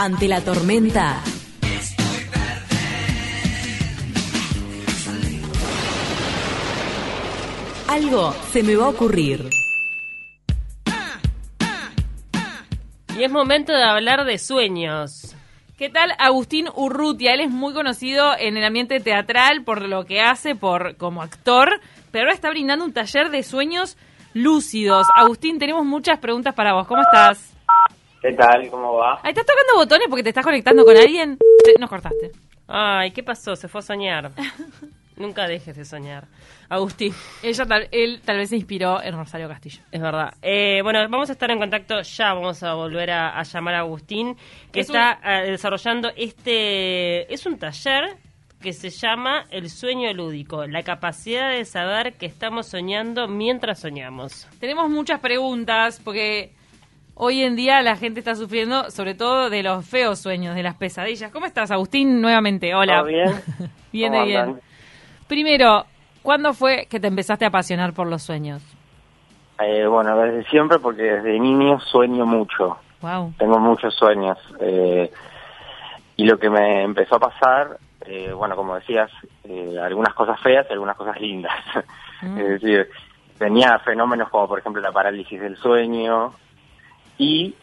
Ante la tormenta. Algo se me va a ocurrir. Y es momento de hablar de sueños. ¿Qué tal Agustín Urrutia? Él es muy conocido en el ambiente teatral por lo que hace por como actor, pero ahora está brindando un taller de sueños lúcidos. Agustín, tenemos muchas preguntas para vos. ¿Cómo estás? ¿Qué tal? ¿Cómo va? Ahí estás tocando botones porque te estás conectando con alguien. Te- Nos cortaste. Ay, ¿qué pasó? Se fue a soñar. Nunca dejes de soñar. Agustín, Ella tal, él tal vez se inspiró en Rosario Castillo. es verdad. Eh, bueno, vamos a estar en contacto ya. Vamos a volver a, a llamar a Agustín, que Es está eh, desarrollando este... Es un taller que se llama El sueño lúdico, la capacidad de saber que estamos soñando mientras soñamos. Tenemos muchas preguntas porque hoy en día la gente está sufriendo sobre todo de los feos sueños, de las pesadillas. ¿Cómo estás, Agustín? Nuevamente, hola. ¿Todo bien? bien, ¿Cómo de bien. andan? Primero, ¿cuándo fue que te empezaste a apasionar por los sueños? Eh, bueno, desde siempre, porque desde niño sueño mucho. Wow. Tengo muchos sueños. eh, y lo que me empezó a pasar, eh, bueno, como decías, eh, algunas cosas feas y algunas cosas lindas. Mm. es decir, tenía fenómenos como, por ejemplo, la parálisis del sueño y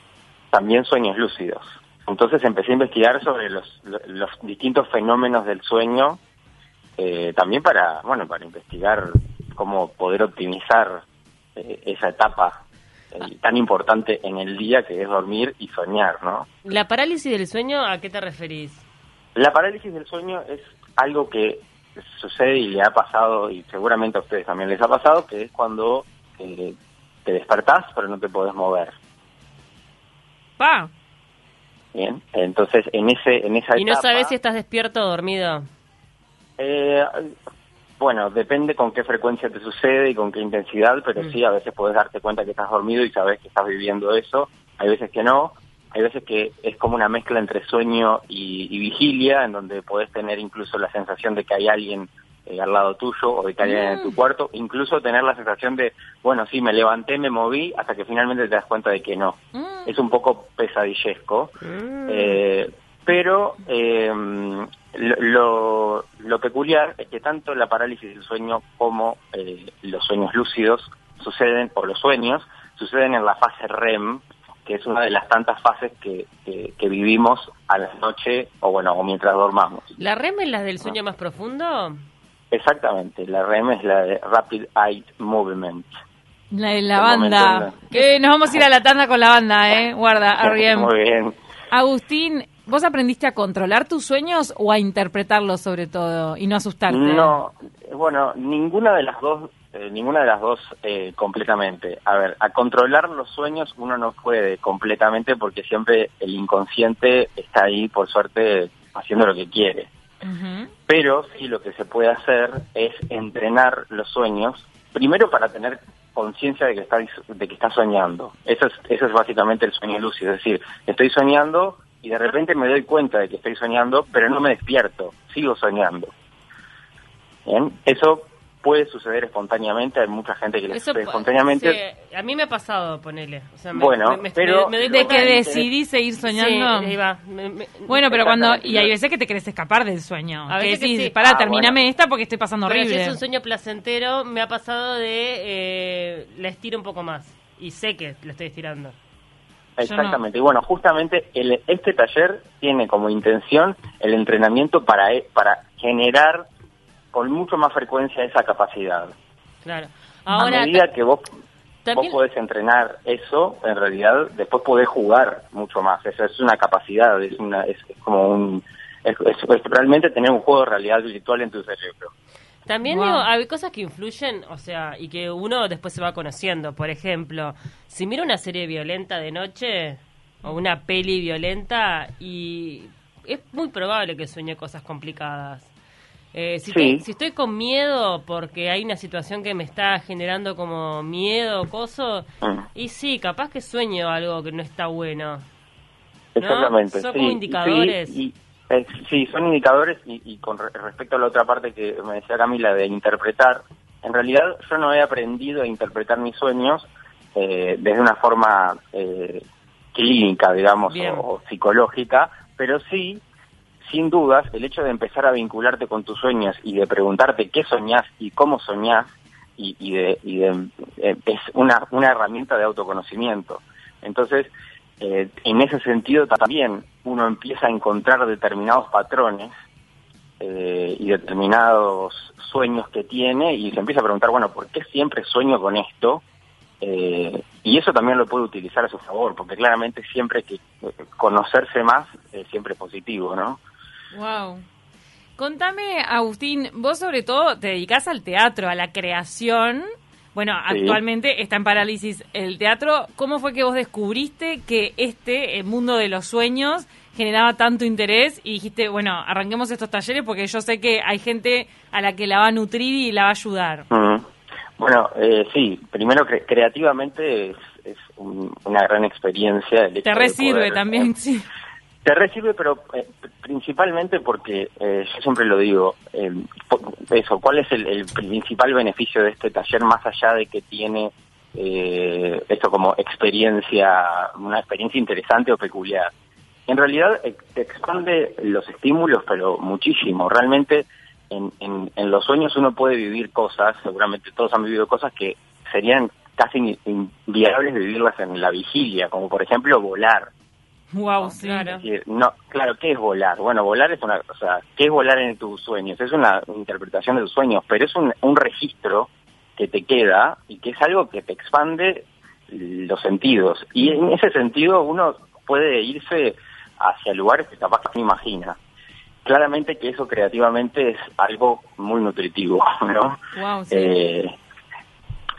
también sueños lúcidos. Entonces empecé a investigar sobre los, los distintos fenómenos del sueño, eh, también para, bueno, para investigar cómo poder optimizar eh, esa etapa eh, tan importante en el día que es dormir y soñar, ¿no? ¿La parálisis del sueño a qué te referís? La parálisis del sueño es algo que sucede y le ha pasado, y seguramente a ustedes también les ha pasado, que es cuando eh, te despertás pero no te podés mover. Pa. Bien, entonces en ese en esa ¿Y no etapa, sabes si estás despierto o dormido? eh, bueno, depende con qué frecuencia te sucede y con qué intensidad, pero Mm. sí, a veces podés darte cuenta que estás dormido y sabes que estás viviendo eso. Hay veces que no. Hay veces que es como una mezcla entre sueño y, y vigilia, en donde podés tener incluso la sensación de que hay alguien eh, al lado tuyo o de que alguien en tu cuarto, incluso tener la sensación de, bueno, sí, me levanté, me moví, hasta que finalmente te das cuenta de que no. Mm. Es un poco pesadillesco. Mm. Eh, pero eh, lo, peculiar es que tanto la parálisis del sueño como eh, los sueños lúcidos suceden, o los sueños, suceden en la fase REM, que es una de las tantas fases que, que, que vivimos a la noche o bueno, o mientras dormamos. ¿La REM es la del sueño más profundo? Exactamente, la REM es la de Rapid Eye Movement. La de la El banda. Que nos vamos a ir a la tanda con la banda, ¿eh? Guarda, R.E.M. Muy bien. Agustín, ¿vos aprendiste a controlar tus sueños o a interpretarlos sobre todo y no asustarte? No, bueno, ninguna de las dos, eh, ninguna de las dos eh, completamente. A ver, a controlar los sueños uno no puede completamente porque siempre el inconsciente está ahí, por suerte, haciendo lo que quiere. Pero sí lo que se puede hacer es entrenar los sueños, primero para tener conciencia de que está de que está soñando. Eso es, eso es básicamente el sueño lúcido, es decir, estoy soñando y de repente me doy cuenta de que estoy soñando, pero no me despierto, sigo soñando. Bien, eso puede suceder espontáneamente, hay mucha gente que le sucede espontáneamente. sí, a mí me ha pasado, ponele. O sea, me- Bueno, me- me- pero- me De que de- decidís seguir soñando. Sí, ahí va. Me- me- Bueno, pero cuando... Y hay veces que te querés escapar del sueño. A que veces que decís, sí. pará, Ah, terminame bueno. esta porque estoy pasando Pero si horrible. es un sueño placentero, me ha pasado de eh, la estiro un poco más. Y sé que la estoy estirando. Exactamente. Y bueno, justamente el, este taller tiene como intención el entrenamiento para, e- para generar con mucho más frecuencia esa capacidad. Claro. a Ahora, medida que vos, también- vos podés entrenar eso, en realidad después podés jugar mucho más. Eso es una capacidad, es, una, es, es como un... Es, es- es realmente tener un juego de realidad virtual en tu cerebro. También Wow. digo, hay cosas que influyen, o sea, y que uno después se va conociendo. Por ejemplo, si miro una serie violenta de noche o una peli violenta y es muy probable que sueñe cosas complicadas. Eh, si, Sí. te- si estoy con miedo porque hay una situación que me está generando como miedo o coso, Mm. y sí, capaz que sueño algo que no está bueno. Exactamente. Son sí, como indicadores. Sí, y- eh, sí, son indicadores y, y con re- respecto a la otra parte que me decía Camila de interpretar, en realidad yo no he aprendido a interpretar mis sueños eh, desde una forma eh, clínica, digamos, o, o psicológica, pero sí, sin dudas, el hecho de empezar a vincularte con tus sueños y de preguntarte qué soñás y cómo soñás, y, de, eh, es una, una herramienta de autoconocimiento. Entonces, eh, en ese sentido también uno empieza a encontrar determinados patrones eh, y determinados sueños que tiene y se empieza a preguntar, bueno, ¿por qué siempre sueño con esto? Eh, y eso también lo puede utilizar a su favor, porque claramente siempre que conocerse más es siempre positivo, ¿no? Wow. Contame, Agustín, vos sobre todo te dedicás al teatro, a la creación. Bueno, Sí. actualmente está en parálisis el teatro. ¿Cómo fue que vos descubriste que este el mundo de los sueños generaba tanto interés y dijiste, bueno, arranquemos estos talleres porque yo sé que hay gente a la que la va a nutrir y la va a ayudar? Bueno, eh, sí, primero cre- creativamente es, es un- una gran experiencia. el hecho Te resirve también, eh, sí. Te recibe, pero eh, principalmente porque, eh, yo siempre lo digo, eh, eso, ¿cuál es el, principal beneficio de este taller más allá de que tiene esto como experiencia, una experiencia interesante o peculiar? En realidad te expande los estímulos, pero muchísimo. Realmente en, en, en los sueños uno puede vivir cosas, seguramente todos han vivido cosas que serían casi in- inviables vivirlas en la vigilia, como por ejemplo volar. Wow, sí. Claro. Decir, no, claro, ¿qué es volar? Bueno, volar es una, o sea, ¿qué es volar en tus sueños? Es una interpretación de tus sueños, pero es un, un registro que te queda y que es algo que te expande los sentidos. Y en ese sentido uno puede irse hacia lugares que capaz que no imagina. Claramente que eso creativamente es algo muy nutritivo, ¿no? Wow, sí. Eh,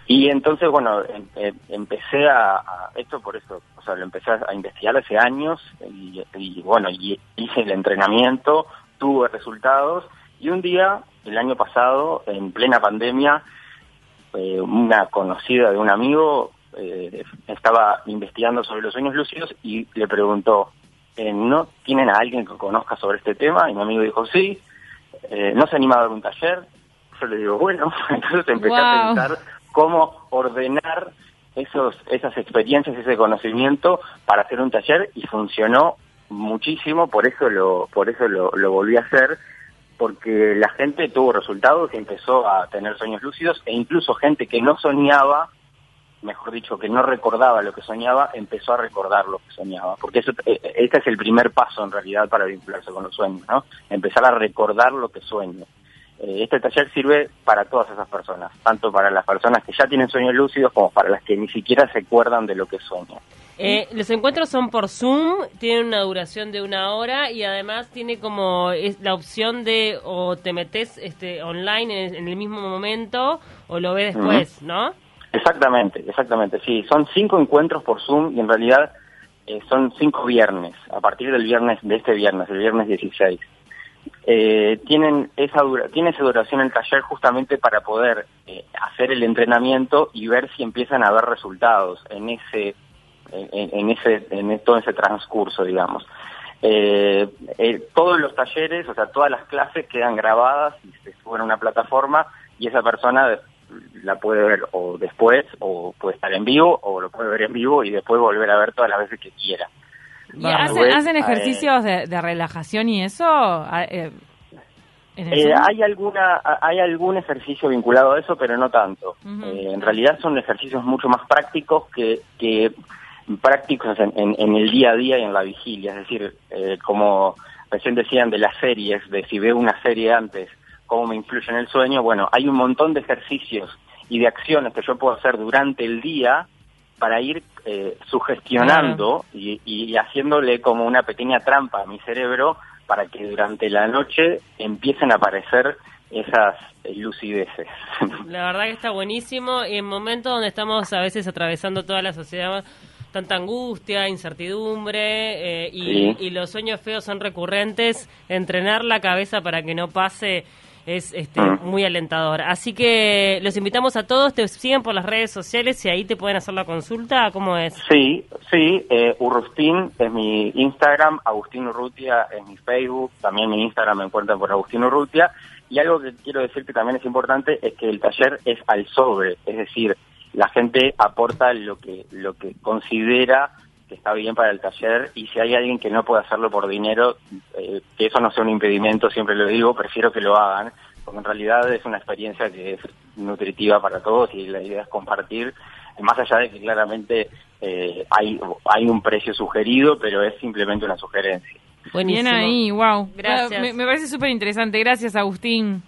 y entonces, bueno, em- em- empecé a, a- esto por eso, o sea, lo empecé a investigar hace años y, y, bueno, y hice el entrenamiento, tuve resultados y un día, el año pasado, en plena pandemia, eh, una conocida de un amigo eh, estaba investigando sobre los sueños lúcidos y le preguntó, eh, ¿no tienen a alguien que conozca sobre este tema? Y mi amigo dijo, sí, eh, ¿no se anima a dar un taller? Yo le digo, bueno, entonces empecé a Wow. pensar cómo ordenar esos, esas experiencias, ese conocimiento para hacer un taller y funcionó muchísimo, por eso lo, por eso lo, volví a hacer, porque la gente tuvo resultados y empezó a tener sueños lúcidos e incluso gente que no soñaba, mejor dicho, que no recordaba lo que soñaba, empezó a recordar lo que soñaba, porque eso, eh, este es el primer paso en realidad para vincularse con los sueños, ¿no? Empezar a recordar lo que sueño. Eh, este taller sirve para todas esas personas, tanto para las personas que ya tienen sueños lúcidos como para las que ni siquiera se acuerdan de lo que sueñan. Eh, los encuentros son por Zoom, tienen una duración de una hora y además tiene como es la opción de o te metes este, online en, en el mismo momento o lo ves después, ¿no? Exactamente, exactamente, sí. Son cinco encuentros por Zoom y en realidad eh, son cinco viernes, a partir del viernes, de este viernes, el viernes 16. Eh, tienen esa dura, tiene esa duración el taller justamente para poder eh, hacer el entrenamiento y ver si empiezan a haber resultados en ese en ese en todo ese transcurso digamos. Eh, eh, todos los talleres o sea todas las clases quedan grabadas y se suben a una plataforma y esa persona la puede ver o después o puede estar en vivo o lo puede ver en vivo y después volver a ver todas las veces que quiera ¿Y Vamos. hacen, hacen ejercicios de, de relajación y eso? Ah, eh, ¿en el Eh, hay alguna hay algún ejercicio vinculado a eso, pero no tanto. Eh, en realidad son ejercicios mucho más prácticos que, que prácticos en, en- en el día a día y en la vigilia. Es decir, eh, como recién decían de las series, de si veo una serie antes, cómo me influye en el sueño. Bueno, hay un montón de ejercicios y de acciones que yo puedo hacer durante el día para ir eh, sugestionando y, y haciéndole como una pequeña trampa a mi cerebro para que durante la noche empiecen a aparecer esas eh, lucideces. La verdad que está buenísimo y en momentos donde estamos a veces atravesando toda la sociedad tanta angustia, incertidumbre eh, y, Sí. y los sueños feos son recurrentes, entrenar la cabeza para que no pase es este, Mm. muy alentador. Así que los invitamos a todos, te siguen por las redes sociales y ahí te pueden hacer la consulta, ¿cómo es? Sí, sí, eh, Urrustín es mi Instagram, Agustín Urrutia es mi Facebook, también mi Instagram me encuentran por Agustín Urrutia. Y algo que quiero decir que también es importante es que el taller es al sobre, es decir, la gente aporta lo que lo que considera que está bien para el taller y si hay alguien que no puede hacerlo por dinero, eh, que eso no sea un impedimento, siempre lo digo, prefiero que lo hagan, porque en realidad es una experiencia que es nutritiva para todos y la idea es compartir, más allá de que claramente eh, hay, hay un precio sugerido, pero es simplemente una sugerencia. Bien ahí, wow. Gracias. Me, me parece súper interesante. Gracias, Agustín.